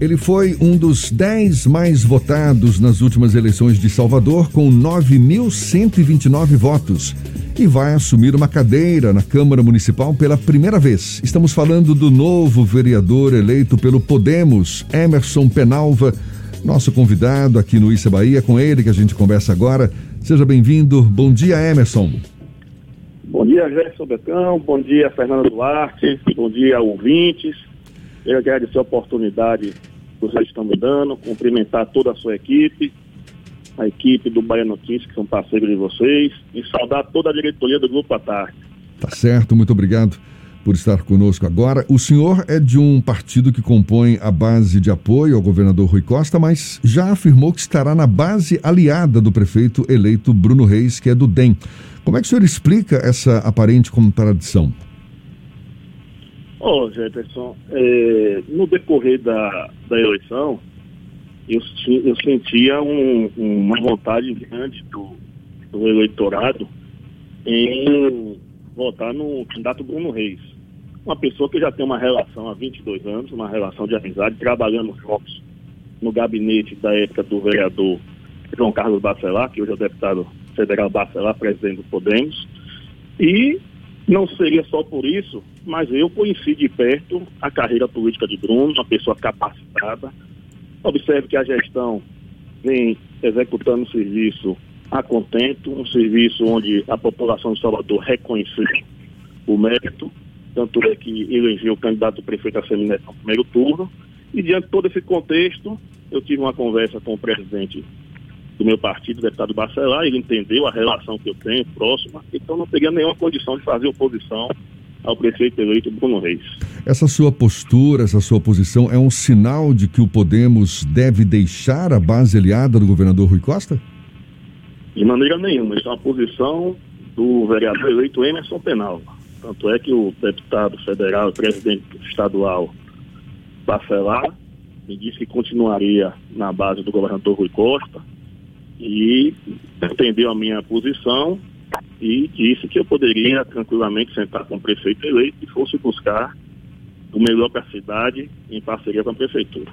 Ele foi um dos 10 mais votados nas últimas eleições de Salvador, com 9.129 votos. E vai assumir uma cadeira na Câmara Municipal pela primeira vez. Estamos falando do novo vereador eleito pelo Podemos, Emerson Penalva, nosso convidado aqui no Issa Bahia. Com ele que a gente conversa agora. Seja bem-vindo. Bom dia, Emerson. Bom dia, Gerson Becão. Bom dia, Fernando Duarte. Bom dia, ouvintes. Eu agradecer a oportunidade que vocês estão me dando, cumprimentar toda a sua equipe, a equipe do Bahia Notícias, que são parceiros de vocês, e saudar toda a diretoria do Grupo à Tarde. Tá certo, muito obrigado por estar conosco agora. O senhor é de um partido que compõe a base de apoio ao governador Rui Costa, mas já afirmou que estará na base aliada do prefeito eleito Bruno Reis, que é do DEM. Como é que o senhor explica essa aparente contradição? Ô, Jefferson, é, no decorrer da, da eleição, eu, eu sentia um, uma vontade grande do, do eleitorado em votar no candidato Bruno Reis. Uma pessoa que já tem uma relação há 22 anos, uma relação de amizade, trabalhando juntos no gabinete da época do vereador João Carlos Bacelar, que hoje é o deputado federal Bacelar, presidente do Podemos. E não seria só por isso, mas eu conheci de perto a carreira política de Bruno, uma pessoa capacitada. Observe que a gestão vem executando um serviço a contento, um serviço onde a população de Salvador reconheceu o mérito, tanto é que elegeu o candidato prefeito a Semineto no primeiro turno. E diante de todo esse contexto, eu tive uma conversa com o presidente do meu partido, o deputado Bacelar, ele entendeu a relação que eu tenho próxima, então não teria nenhuma condição de fazer oposição ao prefeito eleito Bruno Reis. Essa sua postura, essa sua posição é um sinal de que o Podemos deve deixar a base aliada do governador Rui Costa? De maneira nenhuma, isso é uma posição do vereador eleito Emerson Penal. Tanto é que o deputado federal, presidente estadual Bacelar, me disse que continuaria na base do governador Rui Costa, e entendeu a minha posição e disse que eu poderia tranquilamente sentar com o prefeito eleito e fosse buscar o melhor para a cidade em parceria com a prefeitura.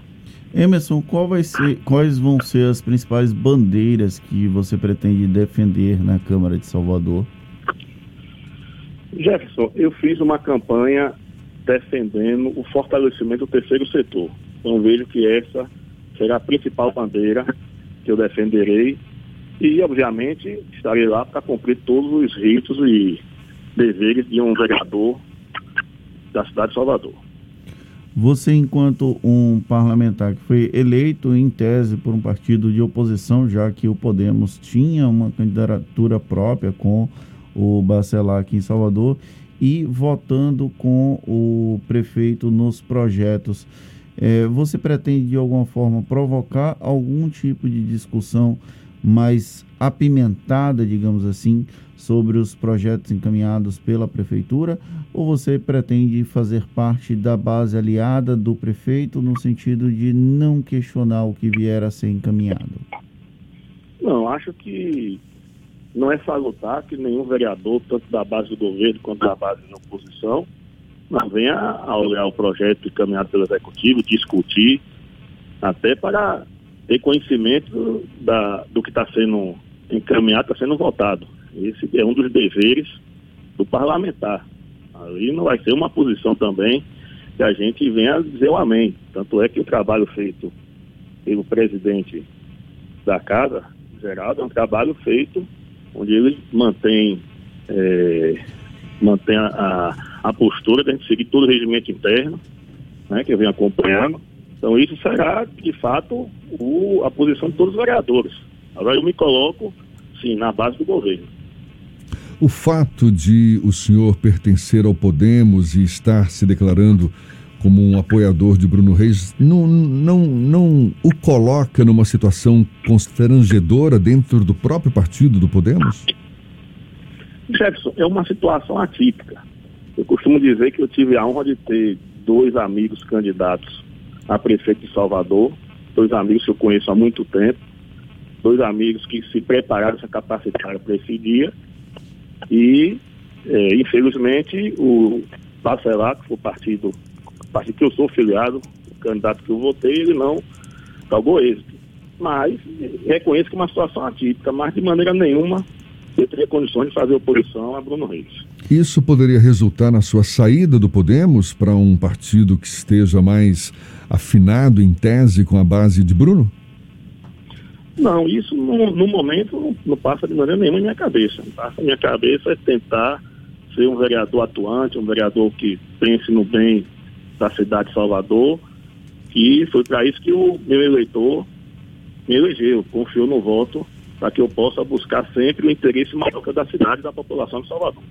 Emerson, ser, quais vão ser as principais bandeiras que você pretende defender na Câmara de Salvador? Jefferson, eu fiz uma campanha defendendo o fortalecimento do terceiro setor. Então vejo que essa será a principal bandeira que eu defenderei e, obviamente, estarei lá para cumprir todos os ritos e deveres de um vereador da cidade de Salvador. Você, enquanto um parlamentar que foi eleito em tese por um partido de oposição, já que o Podemos tinha uma candidatura própria com o Bacelar aqui em Salvador, e votando com o prefeito nos projetos é, você pretende de alguma forma provocar algum tipo de discussão mais apimentada, digamos assim, sobre os projetos encaminhados pela prefeitura? Ou você pretende fazer parte da base aliada do prefeito no sentido de não questionar o que vier a ser encaminhado? Não, acho que não é salutar que nenhum vereador, tanto da base do governo quanto da base da oposição, mas venha a olhar o projeto encaminhado pelo Executivo, discutir, até para ter conhecimento da, do que está sendo encaminhado, está sendo votado. Esse é um dos deveres do parlamentar. Ali não vai ser uma posição também que a gente venha dizer o amém. Tanto é que o trabalho feito pelo presidente da casa, Geraldo, é um trabalho feito onde ele mantém, é, mantém a, a postura de a gente seguir todo o regimento interno, né, que eu venho acompanhando. Então isso será, de fato, o, a posição de todos os vereadores. Agora eu me coloco, sim, na base do governo. O fato de o senhor pertencer ao Podemos e estar se declarando como um apoiador de Bruno Reis não, não, não o coloca numa situação constrangedora dentro do próprio partido do Podemos? Jefferson, é uma situação atípica. Eu costumo dizer que eu tive a honra de ter dois amigos candidatos a prefeito de Salvador, dois amigos que eu conheço há muito tempo, dois amigos que se prepararam, se capacitaram para esse dia. E, é, infelizmente, o Bacelar, que foi o partido, partido que eu sou filiado, candidato que eu votei, ele não calgou êxito. Mas reconheço que é uma situação atípica, mas de maneira nenhuma eu teria condições de fazer oposição a Bruno Reis. Isso poderia resultar na sua saída do Podemos para um partido que esteja mais afinado em tese com a base de Bruno? Não, isso no, no momento não, não, passa de maneira nenhuma na minha cabeça. Passa na minha cabeça é tentar ser um vereador atuante, um vereador que pense no bem da cidade de Salvador, e foi para isso que o meu eleitor me elegeu, confiou no voto para que eu possa buscar sempre o interesse maior da cidade e da população de Salvador.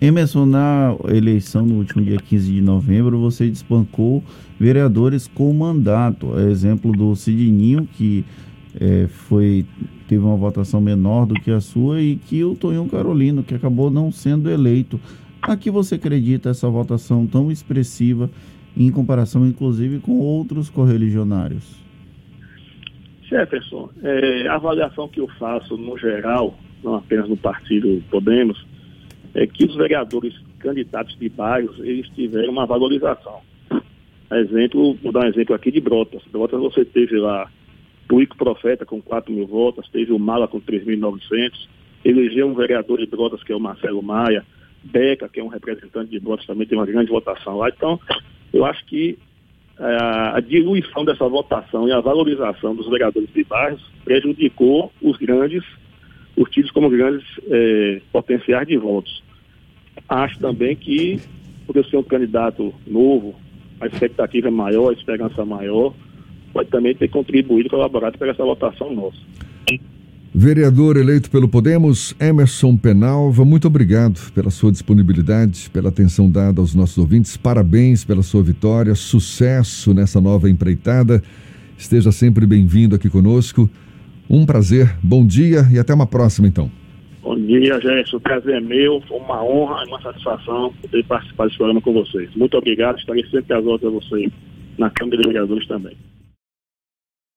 Emerson, na eleição no último dia 15 de novembro, você despancou vereadores com mandato. É exemplo do Cidinho, que é, foi, teve uma votação menor do que a sua, e que o Tonhão Carolino, que acabou não sendo eleito. A que você acredita essa votação tão expressiva, em comparação, inclusive, com outros correligionários? Jefferson, é, a avaliação que eu faço no geral, não apenas no partido Podemos, é que os vereadores candidatos de bairros, eles tiveram uma valorização. Exemplo, vou dar um exemplo aqui de Brotas. Brotas você teve lá o Ico Profeta com 4 mil votos, teve o Mala com 3.900, elegeu um vereador de Brotas que é o Marcelo Maia, Beca, que é um representante de Brotas, também tem uma grande votação lá. Então, eu acho que a diluição dessa votação e a valorização dos vereadores de bairros prejudicou os grandes, os tidos como grandes é, potenciais de votos. Acho também que, por eu ser um candidato novo, a expectativa é maior, a esperança maior, pode também ter contribuído, colaborado para essa votação nossa. Vereador eleito pelo Podemos, Emerson Penalva, muito obrigado pela sua disponibilidade, pela atenção dada aos nossos ouvintes. Parabéns pela sua vitória, sucesso nessa nova empreitada. Esteja sempre bem-vindo aqui conosco. Um prazer, bom dia e até uma próxima, então. Bom dia, gente. O prazer é meu. Foi uma honra e uma satisfação poder participar desse programa com vocês. Muito obrigado. Estarei sempre às ordens a vocês na Câmara de Vereadores também.